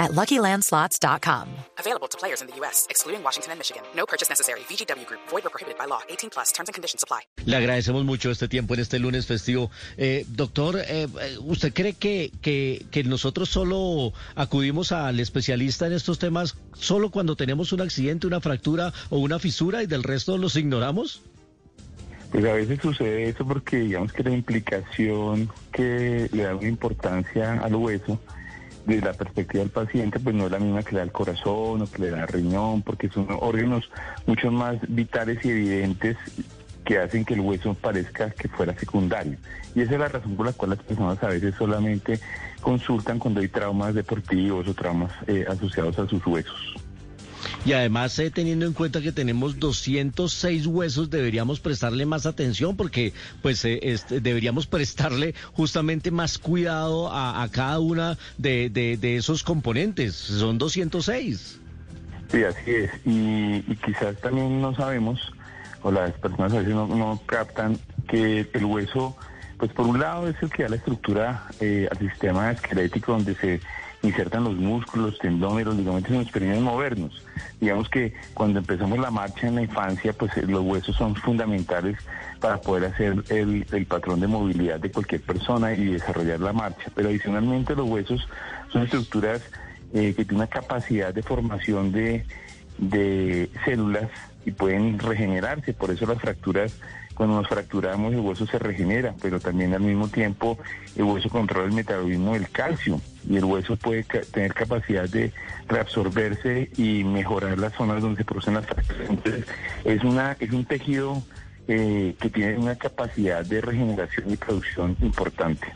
at LuckyLandSlots.com. Available to players in the U.S., excluding Washington and Michigan. No purchase necessary. VGW Group. Void or prohibited by law. 18 plus. Terms and conditions apply. Le agradecemos mucho este tiempo en este lunes festivo. Eh, doctor, eh, ¿usted cree que, que, que nosotros solo acudimos al especialista en estos temas solo cuando tenemos un accidente, una fractura o una fisura y del resto los ignoramos? Pues a veces sucede eso porque digamos que la implicación que le da una importancia al hueso desde la perspectiva del paciente, pues no es la misma que le da el corazón o que le da el riñón, porque son órganos mucho más vitales y evidentes que hacen que el hueso parezca que fuera secundario. Y esa es la razón por la cual las personas a veces solamente consultan cuando hay traumas deportivos o traumas eh, asociados a sus huesos. Y además, eh, teniendo en cuenta que tenemos 206 huesos, deberíamos prestarle más atención porque pues eh, este, deberíamos prestarle justamente más cuidado a, cada una de, de, de, esos componentes. Son 206. Sí, así es. Y, y, quizás también no sabemos, o las personas a veces no, no captan, que el hueso, pues por un lado es el que da la estructura eh, al sistema esquelético donde se insertan los músculos, los tendones, ligamentos y nos permiten movernos. Digamos que cuando empezamos la marcha en la infancia, pues eh, los huesos son fundamentales para poder hacer el, el patrón de movilidad de cualquier persona y desarrollar la marcha. Pero adicionalmente los huesos son estructuras eh, que tienen una capacidad de formación de, de células y pueden regenerarse, por eso las fracturas cuando nos fracturamos el hueso se regenera, pero también al mismo tiempo el hueso controla el metabolismo del calcio y el hueso puede tener capacidad de reabsorberse y mejorar las zonas donde se producen las fracturas. Entonces es, una, es un tejido eh, que tiene una capacidad de regeneración y producción importante.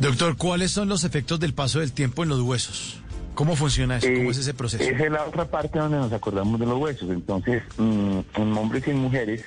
Doctor, ¿cuáles son los efectos del paso del tiempo en los huesos? ¿Cómo funciona eso? ¿Cómo es ese proceso? Esa es la otra parte donde nos acordamos de los huesos. Entonces, mmm, en hombres y en mujeres.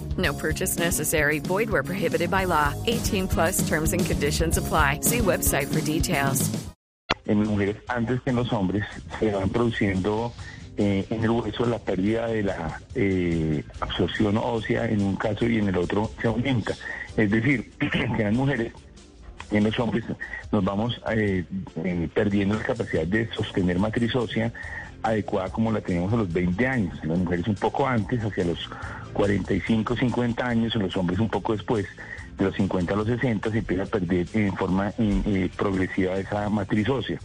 No purchase necessary. Void where prohibited by law. 18 plus terms and conditions apply. See website for details. En mujeres, antes que en los hombres, se van produciendo eh, en el hueso la pérdida de la eh, absorción ósea en un caso y en el otro se aumenta. Es decir, que las mujeres en los hombres nos vamos eh, eh, perdiendo la capacidad de sostener matriz ósea adecuada como la tenemos a los 20 años. En las mujeres un poco antes, hacia los 45, 50 años, en los hombres un poco después, de los 50 a los 60, se empieza a perder en forma eh, progresiva esa matriz ósea.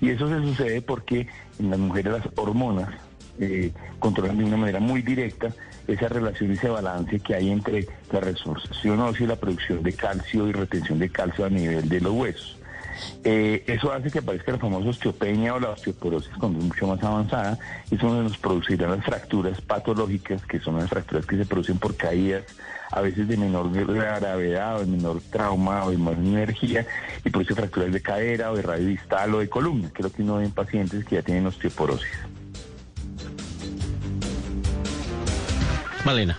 Y eso se sucede porque en las mujeres las hormonas eh, controlan de una manera muy directa esa relación y ese balance que hay entre la resorción ósea y la producción de calcio y retención de calcio a nivel de los huesos. Eh, eso hace que aparezca la famosa osteopenia o la osteoporosis cuando es mucho más avanzada. Es donde nos producirán las fracturas patológicas, que son las fracturas que se producen por caídas, a veces de menor gravedad o de menor trauma o de más energía, y produce fracturas de cadera o de radio distal o de columna, que es lo que uno ve en pacientes que ya tienen osteoporosis. Malena.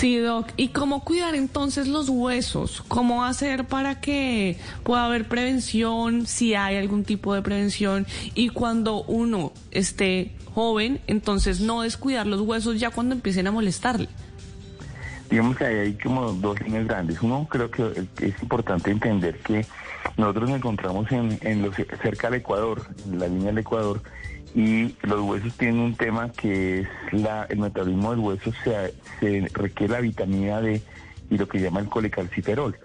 Sí, Doc. ¿Y cómo cuidar entonces los huesos? ¿Cómo hacer para que pueda haber prevención, si hay algún tipo de prevención? Y cuando uno esté joven, entonces no descuidar los huesos ya cuando empiecen a molestarle. Digamos que hay como dos líneas grandes. Uno, creo que es importante entender que nosotros nos encontramos en, en los, cerca del Ecuador, en la línea del Ecuador, y los huesos tienen un tema que es la, el metabolismo del hueso se, se requiere la vitamina D y lo que llama el colecalciferol.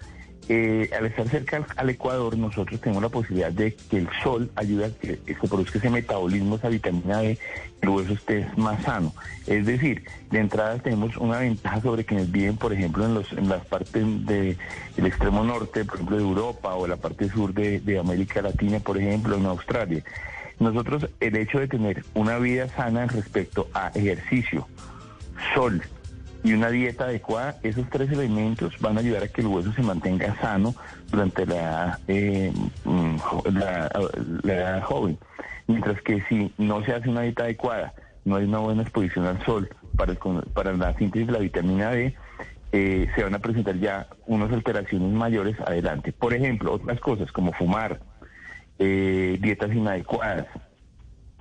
Eh, al estar cerca al, Ecuador, nosotros tenemos la posibilidad de que el sol ayude a que se produzca ese metabolismo, esa vitamina D, el hueso esté más sano. Es decir, de entrada tenemos una ventaja sobre quienes viven, por ejemplo, en, los, en las partes del extremo norte, por ejemplo, de Europa o la parte sur de, de América Latina, por ejemplo, en Australia. Nosotros, el hecho de tener una vida sana respecto a ejercicio, sol, y una dieta adecuada, esos tres elementos van a ayudar a que el hueso se mantenga sano durante la, eh, mm, la, edad joven. Mientras que si no se hace una dieta adecuada, no hay una buena exposición al sol para, el, para la síntesis de la vitamina D, eh, se van a presentar ya unas alteraciones mayores adelante. Por ejemplo, otras cosas como fumar, eh, dietas inadecuadas,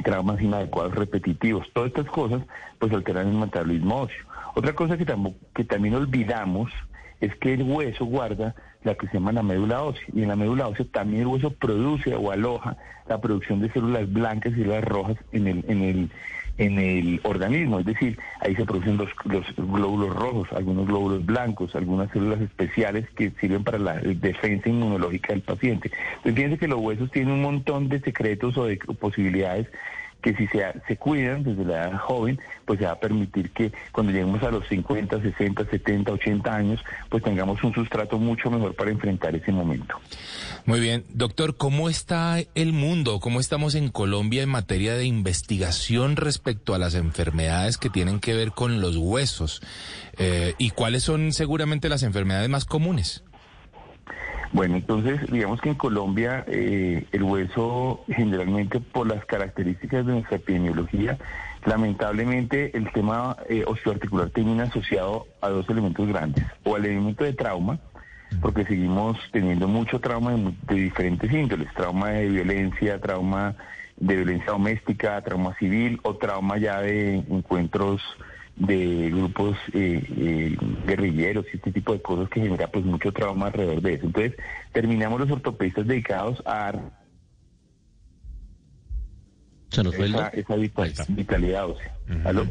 traumas inadecuados repetitivos, todas estas cosas pues alteran el metabolismo óseo. Otra cosa que, que también olvidamos es que el hueso guarda la que se llama la médula ósea. Y en la médula ósea también el hueso produce o aloja la producción de células blancas y células rojas en el, en el, en el organismo. Es decir, ahí se producen los, los glóbulos rojos, algunos glóbulos blancos, algunas células especiales que sirven para la defensa inmunológica del paciente. Entonces, fíjense que los huesos tienen un montón de secretos o de posibilidades que si se, se cuidan desde la edad joven, pues se va a permitir que cuando lleguemos a los 50, 60, 70, 80 años, pues tengamos un sustrato mucho mejor para enfrentar ese momento. Muy bien, doctor, ¿cómo está el mundo? ¿Cómo estamos en Colombia en materia de investigación respecto a las enfermedades que tienen que ver con los huesos? Eh, ¿Y cuáles son seguramente las enfermedades más comunes? Bueno, entonces digamos que en Colombia eh, el hueso generalmente por las características de nuestra epidemiología, lamentablemente el tema eh, osteoarticular termina asociado a dos elementos grandes, o al elemento de trauma, porque seguimos teniendo mucho trauma de, de diferentes índoles, trauma de violencia, trauma de violencia doméstica, trauma civil o trauma ya de encuentros de grupos eh, eh, guerrilleros y este tipo de cosas que genera pues mucho trauma alrededor de eso. Entonces terminamos los ortopedistas dedicados a ¿Se nos esa, esa vital, vitalidad ósea. ¿Aló?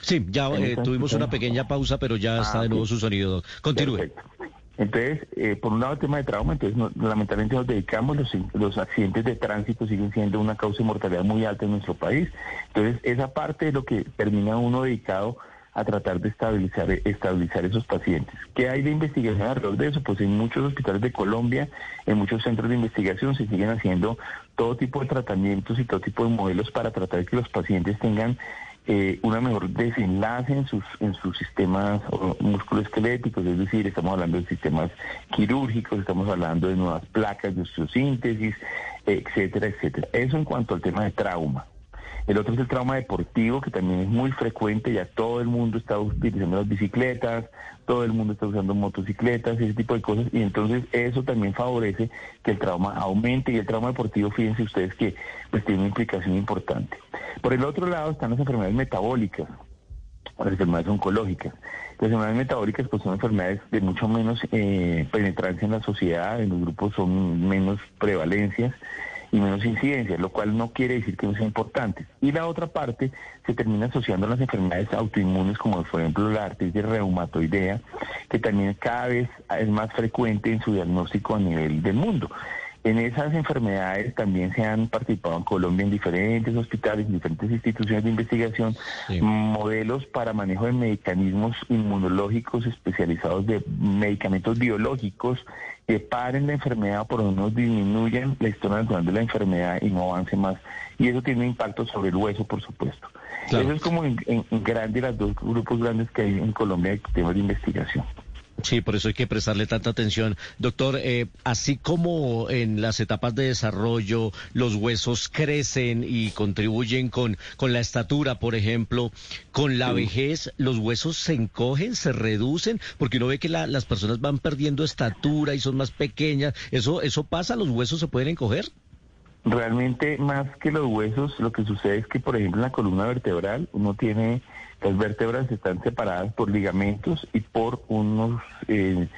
Sí, ya eh, tuvimos una pequeña pausa, pero ya está de nuevo su sonido. Continúe. Perfecto. Entonces, eh, por un lado el tema de trauma, entonces no, lamentablemente nos dedicamos, los, los accidentes de tránsito siguen siendo una causa de mortalidad muy alta en nuestro país. Entonces, esa parte es lo que termina uno dedicado a tratar de estabilizar, estabilizar esos pacientes. ¿Qué hay de investigación alrededor de eso? Pues en muchos hospitales de Colombia, en muchos centros de investigación se siguen haciendo todo tipo de tratamientos y todo tipo de modelos para tratar de que los pacientes tengan eh, una mejor desenlace en sus, en sus sistemas musculoesqueléticos, es decir, estamos hablando de sistemas quirúrgicos, estamos hablando de nuevas placas de osteosíntesis, etcétera, etcétera. Eso en cuanto al tema de trauma. El otro es el trauma deportivo, que también es muy frecuente, ya todo el mundo está utilizando las bicicletas, todo el mundo está usando motocicletas, ese tipo de cosas, y entonces eso también favorece que el trauma aumente, y el trauma deportivo, fíjense ustedes que pues tiene una implicación importante. Por el otro lado están las enfermedades metabólicas, las enfermedades oncológicas. Las enfermedades metabólicas pues son enfermedades de mucho menos eh, penetrancia en la sociedad, en los grupos son menos prevalencias, y menos incidencia, lo cual no quiere decir que no sea importante. Y la otra parte se termina asociando a las enfermedades autoinmunes, como por ejemplo la artritis reumatoidea, que también cada vez es más frecuente en su diagnóstico a nivel del mundo. En esas enfermedades también se han participado en Colombia en diferentes hospitales, en diferentes instituciones de investigación, sí. modelos para manejo de mecanismos inmunológicos especializados de medicamentos biológicos que paren la enfermedad o por lo menos disminuyan la historia natural de la enfermedad y no avance más. Y eso tiene un impacto sobre el hueso, por supuesto. Claro. Eso es como en, en, en grande los dos grupos grandes que hay en Colombia de temas de investigación. Sí, por eso hay que prestarle tanta atención. Doctor, eh, así como en las etapas de desarrollo los huesos crecen y contribuyen con, con la estatura, por ejemplo, con la vejez, los huesos se encogen, se reducen, porque uno ve que la, las personas van perdiendo estatura y son más pequeñas. ¿Eso, ¿Eso pasa? ¿Los huesos se pueden encoger? Realmente, más que los huesos, lo que sucede es que, por ejemplo, en la columna vertebral uno tiene las vértebras están separadas por ligamentos y por unos eh,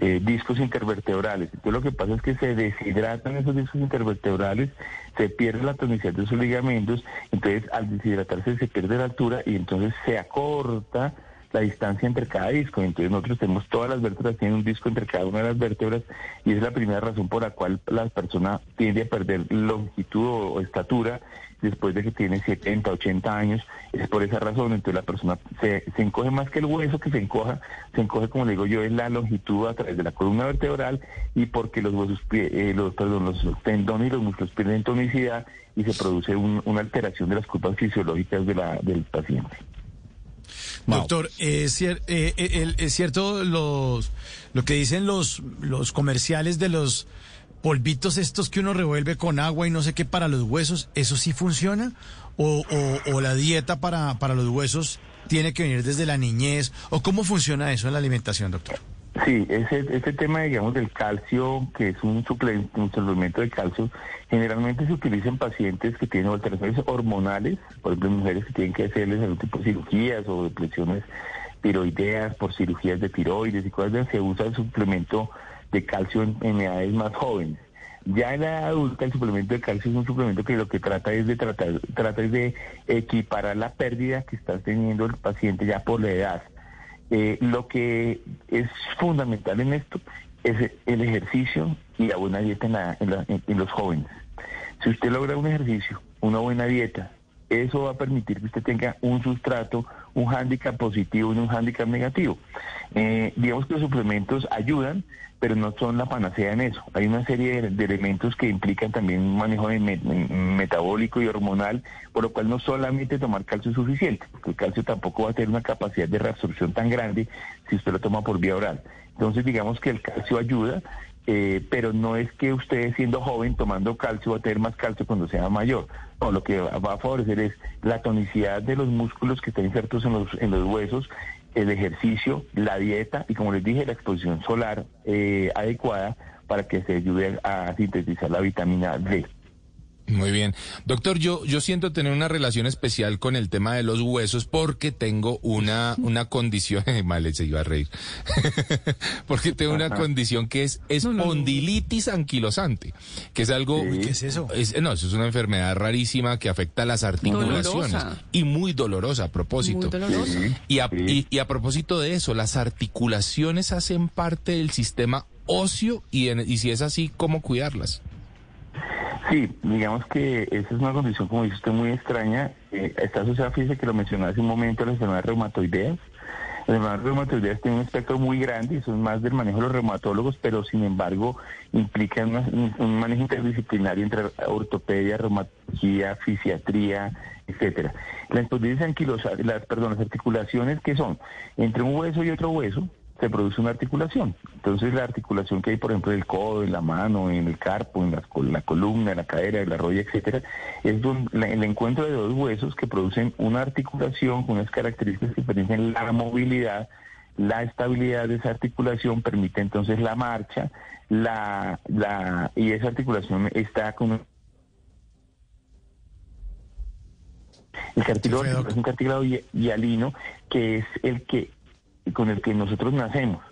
eh, discos intervertebrales. Entonces lo que pasa es que se deshidratan esos discos intervertebrales, se pierde la tonicidad de esos ligamentos, entonces al deshidratarse se pierde la altura y entonces se acorta la distancia entre cada disco. Entonces nosotros tenemos todas las vértebras, tienen un disco entre cada una de las vértebras y es la primera razón por la cual la persona tiende a perder longitud o, estatura después de que tiene 70, 80 años. Es por esa razón, entonces la persona se, se encoge más que el hueso que se encoja, se encoge como le digo yo, es la longitud a través de la columna vertebral y porque los huesos, eh, los, perdón, los tendones y los músculos pierden tonicidad y se produce una alteración de las curvas fisiológicas de la, del paciente. Doctor, ¿es, eh, eh, ¿es cierto los, lo que dicen los, los comerciales de los polvitos estos que uno revuelve con agua y no sé qué para los huesos? ¿Eso sí funciona? ¿O, o, la dieta para, para los huesos tiene que venir desde la niñez? ¿O cómo funciona eso en la alimentación, doctor? Sí, ese, ese tema, digamos, del calcio, que es un suplemento, un suplemento de calcio, generalmente se utiliza en pacientes que tienen alteraciones hormonales, por ejemplo, mujeres que tienen que hacerles algún tipo de cirugías o depresiones tiroideas por cirugías de tiroides y cosas así, se usa el suplemento de calcio en, edades más jóvenes. Ya en la adulta el suplemento de calcio es un suplemento que lo que trata es de tratar, trata es de equiparar la pérdida que está teniendo el paciente ya por la edad. Eh, lo que es fundamental en esto es el ejercicio y la buena dieta en, los jóvenes. Si usted logra un ejercicio, una buena dieta, eso va a permitir que usted tenga un sustrato, un hándicap positivo y un hándicap negativo. Eh, digamos que los suplementos ayudan, pero no son la panacea en eso. Hay una serie de, elementos que implican también un manejo metabólico y hormonal, por lo cual no solamente tomar calcio es suficiente, porque el calcio tampoco va a tener una capacidad de reabsorción tan grande si usted lo toma por vía oral. Entonces digamos que el calcio ayuda, eh, pero no es que usted siendo joven tomando calcio va a tener más calcio cuando sea mayor. No, lo que va a favorecer es la tonicidad de los músculos que están insertos en los, en los huesos el ejercicio, la dieta y como les dije, la exposición solar eh, adecuada para que se ayude a sintetizar la vitamina D. Muy bien. Doctor, yo, yo siento tener una relación especial con el tema de los huesos porque tengo una, una condición, mal se iba a reír, porque tengo una condición que es espondilitis anquilosante, que es algo... ¿Qué es eso? no, eso es una enfermedad rarísima que afecta a las articulaciones y muy dolorosa a propósito. Y, a, y, a propósito de eso, las articulaciones hacen parte del sistema óseo y, y si es así, ¿cómo cuidarlas? Sí, digamos que esa es una condición, como dice usted, muy extraña. Eh, está asociada, fíjese que lo mencionaba hace un momento, a las enfermedades reumatoideas. Las enfermedades reumatoideas tienen un espectro muy grande y son más del manejo de los reumatólogos, pero sin embargo implican un, manejo interdisciplinario entre ortopedia, reumatología, fisiatría, etcétera. La anquilosa, las, perdón, las articulaciones que son entre un hueso y otro hueso, se produce una articulación. Entonces la articulación que hay, por ejemplo, en el codo, en la mano, en el carpo, en la, columna, en la cadera, en la rodilla, etcétera, es el encuentro de dos huesos que producen una articulación con unas características que permiten la movilidad, la estabilidad de esa articulación permite entonces la marcha, la, la y esa articulación está con el cartílago es un cartílago hialino que es el que con el que nosotros nacemos.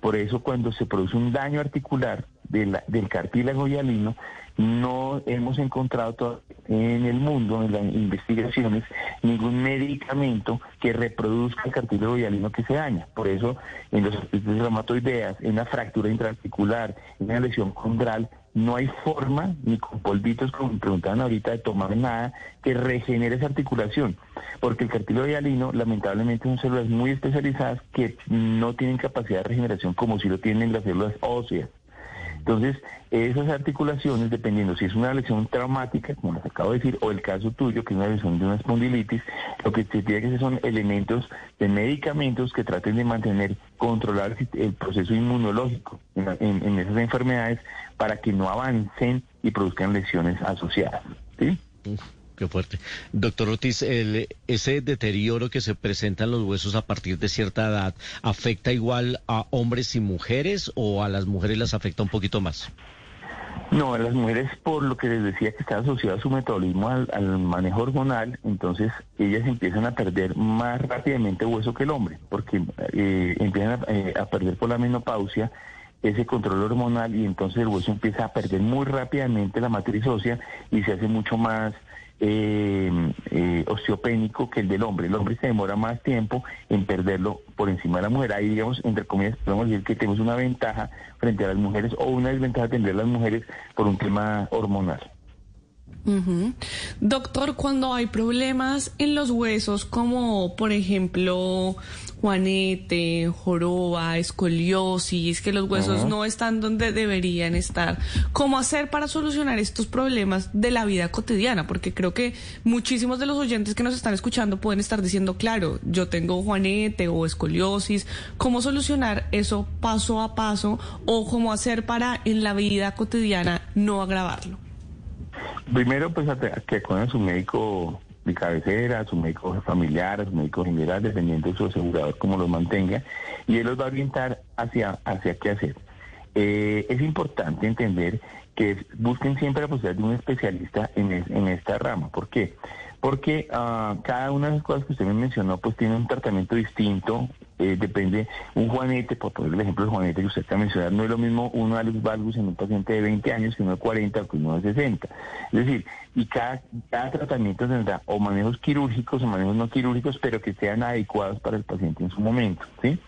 Por eso cuando se produce un daño articular del cartílago hialino, no hemos encontrado en el mundo, en las investigaciones, ningún medicamento que reproduzca el cartílago hialino que se daña. Por eso, en los artritis reumatoideas, en una fractura intraarticular, en una lesión condral, no hay forma, ni con polvitos, como me preguntaban ahorita, de tomar nada que regenere esa articulación, porque el cartílago hialino lamentablemente son células muy especializadas que no tienen capacidad de regeneración como si lo tienen las células óseas. Entonces, esas articulaciones, dependiendo si es una lesión traumática, como les acabo de decir, o el caso tuyo, que es una lesión de una espondilitis, lo que se tiene que hacer son elementos de medicamentos que traten de mantener controlar el proceso inmunológico en, esas enfermedades para que no avancen y produzcan lesiones asociadas. ¿sí? Qué fuerte. Doctor Ortiz, ese deterioro que se presenta en los huesos a partir de cierta edad, ¿afecta igual a hombres y mujeres o a las mujeres las afecta un poquito más? No, a las mujeres, por lo que les decía que está asociado a su metabolismo al, manejo hormonal, entonces ellas empiezan a perder más rápidamente hueso que el hombre, porque eh, empiezan a, eh, a perder por la menopausia ese control hormonal y entonces el hueso empieza a perder muy rápidamente la matriz ósea y se hace mucho más eh, eh, osteopénico que el del hombre. El hombre se demora más tiempo en perderlo por encima de la mujer. Ahí, digamos, entre comillas, podemos decir que tenemos una ventaja frente a las mujeres o una desventaja tener las mujeres por un tema hormonal. Doctor, cuando hay problemas en los huesos, como por ejemplo juanete, joroba, escoliosis, que los huesos no están donde deberían estar, ¿cómo hacer para solucionar estos problemas de la vida cotidiana? Porque creo que muchísimos de los oyentes que nos están escuchando pueden estar diciendo, claro, yo tengo juanete o escoliosis, ¿cómo solucionar eso paso a paso o cómo hacer para en la vida cotidiana no agravarlo? Primero, pues que acudan a su médico de cabecera, a su médico familiar, a su médico general, dependiendo de su asegurador, como los mantenga, y él los va a orientar hacia, hacia qué hacer. Eh, es importante entender que busquen siempre la posibilidad de un especialista en, en esta rama. ¿Por qué? Porque ah, cada una de las cosas que usted me mencionó, pues tiene un tratamiento distinto, eh, depende, un juanete, por poner el ejemplo del juanete que usted está mencionando, no es lo mismo uno alus valgus en un paciente de 20 años que uno de 40 o que uno de 60. Es decir, y cada, cada tratamiento tendrá o manejos quirúrgicos o manejos no quirúrgicos, pero que sean adecuados para el paciente en su momento. ¿sí?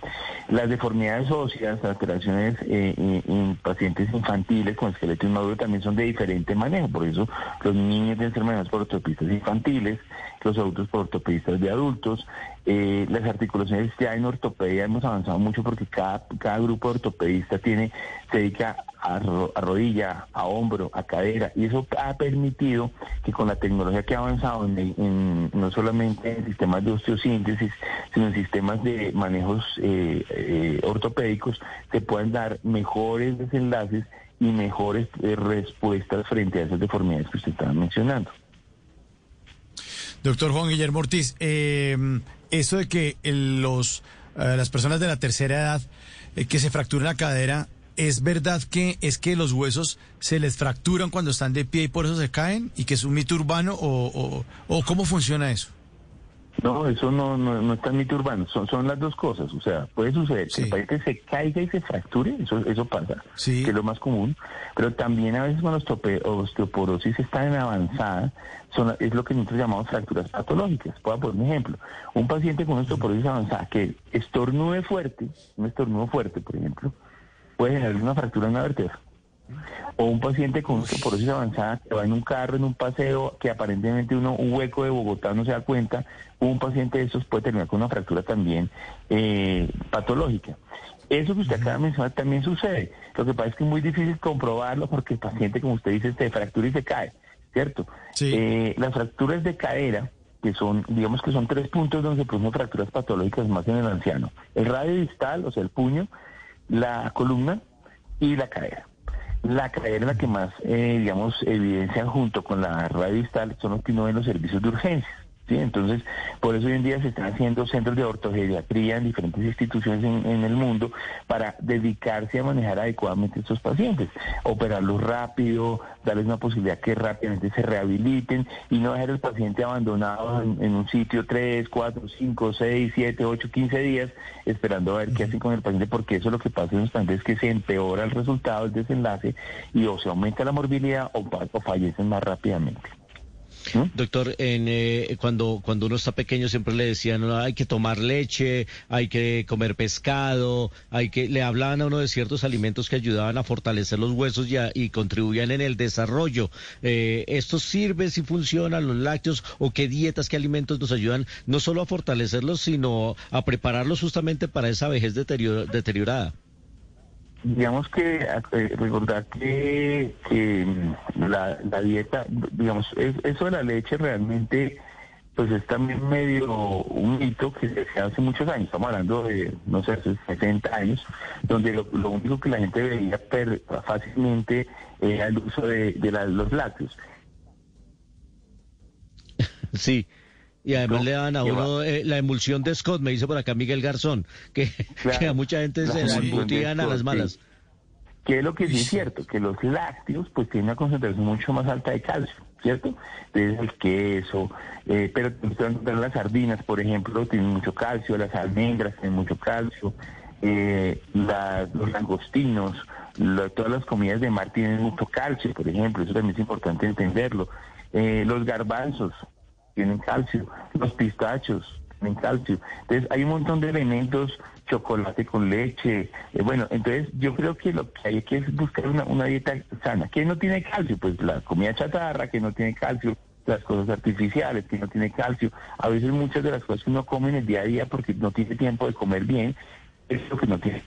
Las deformidades óseas, alteraciones eh, eh, en pacientes infantiles con esqueleto inmaduro también son de diferente manejo, por eso los niños deben ser manejados por ortopedistas infantiles, los adultos por ortopedistas de adultos, eh, las articulaciones ya en ortopedia hemos avanzado mucho porque cada, cada grupo de ortopedista tiene, se dedica a, rodilla, a hombro, a cadera, y eso ha permitido que con la tecnología que ha avanzado en, no solamente en sistemas de osteosíntesis, sino en sistemas de manejos eh, eh, ortopédicos, se puedan dar mejores desenlaces y mejores respuestas frente a esas deformidades que usted estaba mencionando. Doctor Juan Guillermo Ortiz, eh, eso de que los, eh, las personas de la tercera edad eh, que se fracturan la cadera, ¿es verdad que es que los huesos se les fracturan cuando están de pie y por eso se caen? ¿Y que es un mito urbano o, o cómo funciona eso? No, eso no, no, está en mito urbano, son, son las dos cosas, o sea, puede suceder que el paciente se caiga y se fracture, eso, eso pasa, que es lo más común, pero también a veces cuando osteoporosis está en avanzada, son, es lo que nosotros llamamos fracturas patológicas. Puedo poner un ejemplo, un paciente con osteoporosis avanzada que estornude fuerte, un estornudo fuerte, por ejemplo, puede generar una fractura en la vértebra o un paciente con osteoporosis avanzada que va en un carro, en un paseo, que aparentemente uno, un hueco de Bogotá no se da cuenta, un paciente de esos puede terminar con una fractura también eh, patológica. Eso que usted acaba de mencionar también sucede. Lo que pasa es que es muy difícil comprobarlo porque el paciente, como usted dice, se fractura y se cae, ¿cierto? Eh, las fracturas de cadera, que son, digamos que son tres puntos donde se producen fracturas patológicas más en el anciano. El radio distal, o sea, el puño, la columna y la cadera. La cadera es la que más, eh, digamos, evidencia junto con la radio distal son los que no ven los servicios de urgencias. ¿Sí? Entonces, por eso hoy en día se están haciendo centros de ortogeriatría en diferentes instituciones en, el mundo para dedicarse a manejar adecuadamente a estos pacientes, operarlos rápido, darles una posibilidad que rápidamente se rehabiliten y no dejar al paciente abandonado en, un sitio 3, 4, 5, 6, 7, 8, 15 días esperando a ver qué hacen con el paciente, porque eso lo que pasa en los pacientes es que se empeora el resultado, el desenlace y o se aumenta la morbilidad o, o fallecen más rápidamente. Doctor, en, eh, cuando, cuando uno está pequeño siempre le decían hay que tomar leche, hay que comer pescado, hay que le hablaban a uno de ciertos alimentos que ayudaban a fortalecer los huesos y, y contribuían en el desarrollo. Eh, ¿Esto sirve si funcionan los lácteos o qué dietas, qué alimentos nos ayudan no solo a fortalecerlos, sino a prepararlos justamente para esa vejez deteriorada? Digamos que eh, recordar que, mm, la, dieta, digamos, eso de la leche realmente pues es también medio un mito que se hace muchos años, estamos hablando de, no sé, 60 años, donde lo, único que la gente veía fácilmente era el uso de, los lácteos. Sí. Y además le dan a uno eh, la emulsión de Scott, me dice por acá Miguel Garzón, que, a mucha gente se la embutían a las malas. Que es lo que sí es cierto, que los lácteos pues tienen una concentración mucho más alta de calcio, ¿cierto? Entonces el queso, eh, pero las sardinas, por ejemplo, tienen mucho calcio, las almendras tienen mucho calcio, eh, los langostinos, todas las comidas de mar tienen mucho calcio, por ejemplo, eso también es importante entenderlo. Eh, los garbanzos tienen calcio, los pistachos tienen calcio. Entonces hay un montón de elementos, chocolate con leche. Eh, bueno, entonces yo creo que lo que hay que buscar una, una dieta sana. ¿Qué no tiene calcio? Pues la comida chatarra, que no tiene calcio, las cosas artificiales, que no tiene calcio. A veces muchas de las cosas que uno come en el día a día porque no tiene tiempo de comer bien, es lo que no tiene.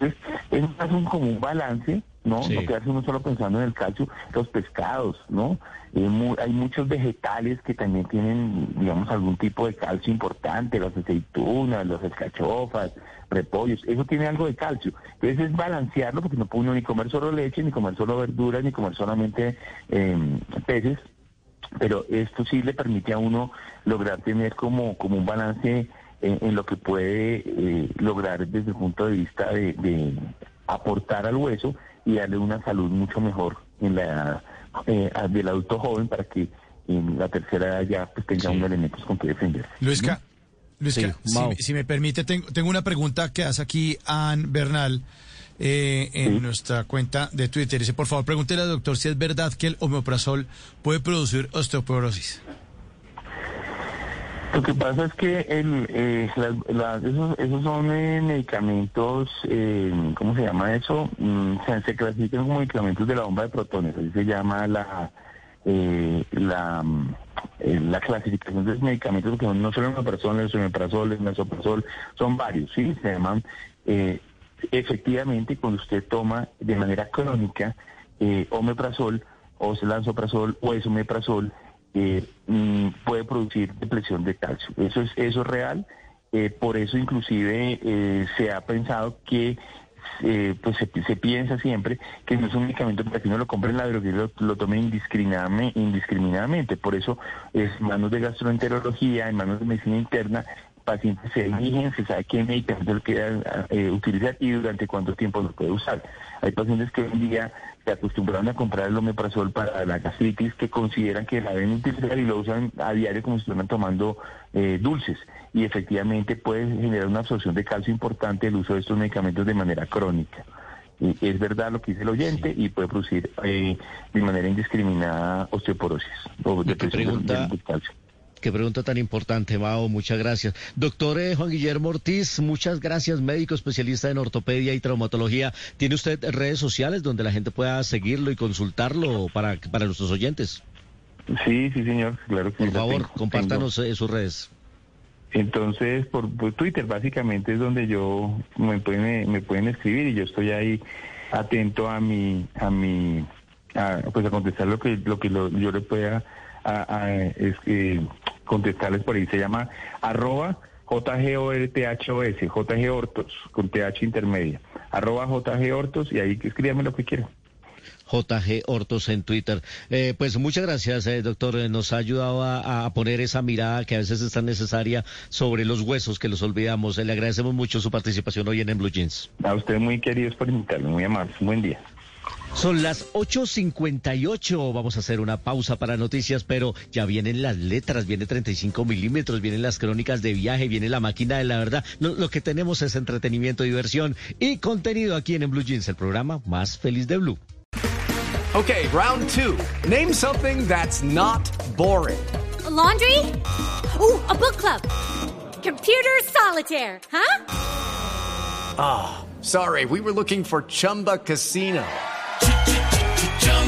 Entonces, es un, como un balance, ¿no? No quedarse uno solo pensando en el calcio, los pescados, ¿no? Eh, hay muchos vegetales que también tienen, digamos, algún tipo de calcio importante, las aceitunas, las escachofas, repollos, eso tiene algo de calcio. Entonces es balancearlo porque no puede uno ni comer solo leche, ni comer solo verduras, ni comer solamente eh, peces, pero esto sí le permite a uno lograr tener como, como un balance en, lo que puede eh, lograr desde el punto de vista de, aportar al hueso y darle una salud mucho mejor en la eh, del adulto joven para que en la tercera edad ya pues, tenga unos elementos con que defenderse. Luisca, Luisca si, me permite, tengo, tengo una pregunta que hace aquí Ann Bernal. Eh, en nuestra cuenta de Twitter. Dice, por favor, pregúntele al doctor si es verdad que el omeprazol puede producir osteoporosis. Lo que pasa es que el, eh, esos, son eh, medicamentos, ¿cómo se llama eso? Mm, se, clasifican como medicamentos de la bomba de protones, así se llama la la, la clasificación de esos medicamentos, que no solo omeprazol, el omeprazol, mesoprazol, son varios, ¿sí? Se llaman efectivamente cuando usted toma de manera crónica eh, omeprazol o lansoprazol o esomeprazol, eh, mm, puede producir depresión de calcio. Eso es, eso es real. Eh, por eso inclusive eh, se ha pensado que pues se, piensa siempre que no es un medicamento para que uno lo compre en la droguería lo, lo tome indiscriminadamente, indiscriminadamente. Por eso es manos de gastroenterología, en manos de medicina interna, pacientes se eligen, se sabe qué medicamento queda eh, utilizar y durante cuánto tiempo lo puede usar. Hay pacientes que hoy en día se acostumbraron a comprar el omeprazol para la gastritis que consideran que la deben utilizar y lo usan a diario como si estuvieran tomando eh, dulces. Y efectivamente puede generar una absorción de calcio importante el uso de estos medicamentos de manera crónica. es verdad lo que dice el oyente y puede producir eh, de manera indiscriminada osteoporosis o depresión del calcio. Qué pregunta tan importante, Mao. Muchas gracias. Doctor eh, Juan Guillermo Ortiz, muchas gracias, médico especialista en ortopedia y traumatología. ¿Tiene usted redes sociales donde la gente pueda seguirlo y consultarlo para, para nuestros oyentes? Sí, sí, señor. Claro que Por favor, compártanos eh, sus redes. Entonces, por, Twitter básicamente es donde yo me pueden, me pueden escribir y yo estoy ahí atento a mi, a mi, pues a contestar lo que, lo que yo le pueda a, contestarles por ahí. Se llama arroba JGORTHOS, JG Hortos, con TH intermedia. Arroba JG Hortos y ahí escríbame lo que quieran. JG Hortos en Twitter. Eh, pues muchas gracias, eh, doctor. Eh, nos ha ayudado a, poner esa mirada que a veces es tan necesaria sobre los huesos que los olvidamos. le agradecemos mucho su participación hoy en, en Blue Jeans. A ustedes muy queridos por invitarme, muy amables. Buen día. Son las 8.58. Vamos a hacer una pausa para noticias, pero ya vienen las letras, viene 35 milímetros, vienen las crónicas de viaje, viene la máquina de la verdad. Lo, que tenemos es entretenimiento, diversión y contenido aquí en, Blue Jeans, el programa más feliz de Blue. Ok, round two. Name something that's not boring. laundry? Uh, a book club. Computer solitaire, huh? Ah, sorry, we were looking for Chumba Casino.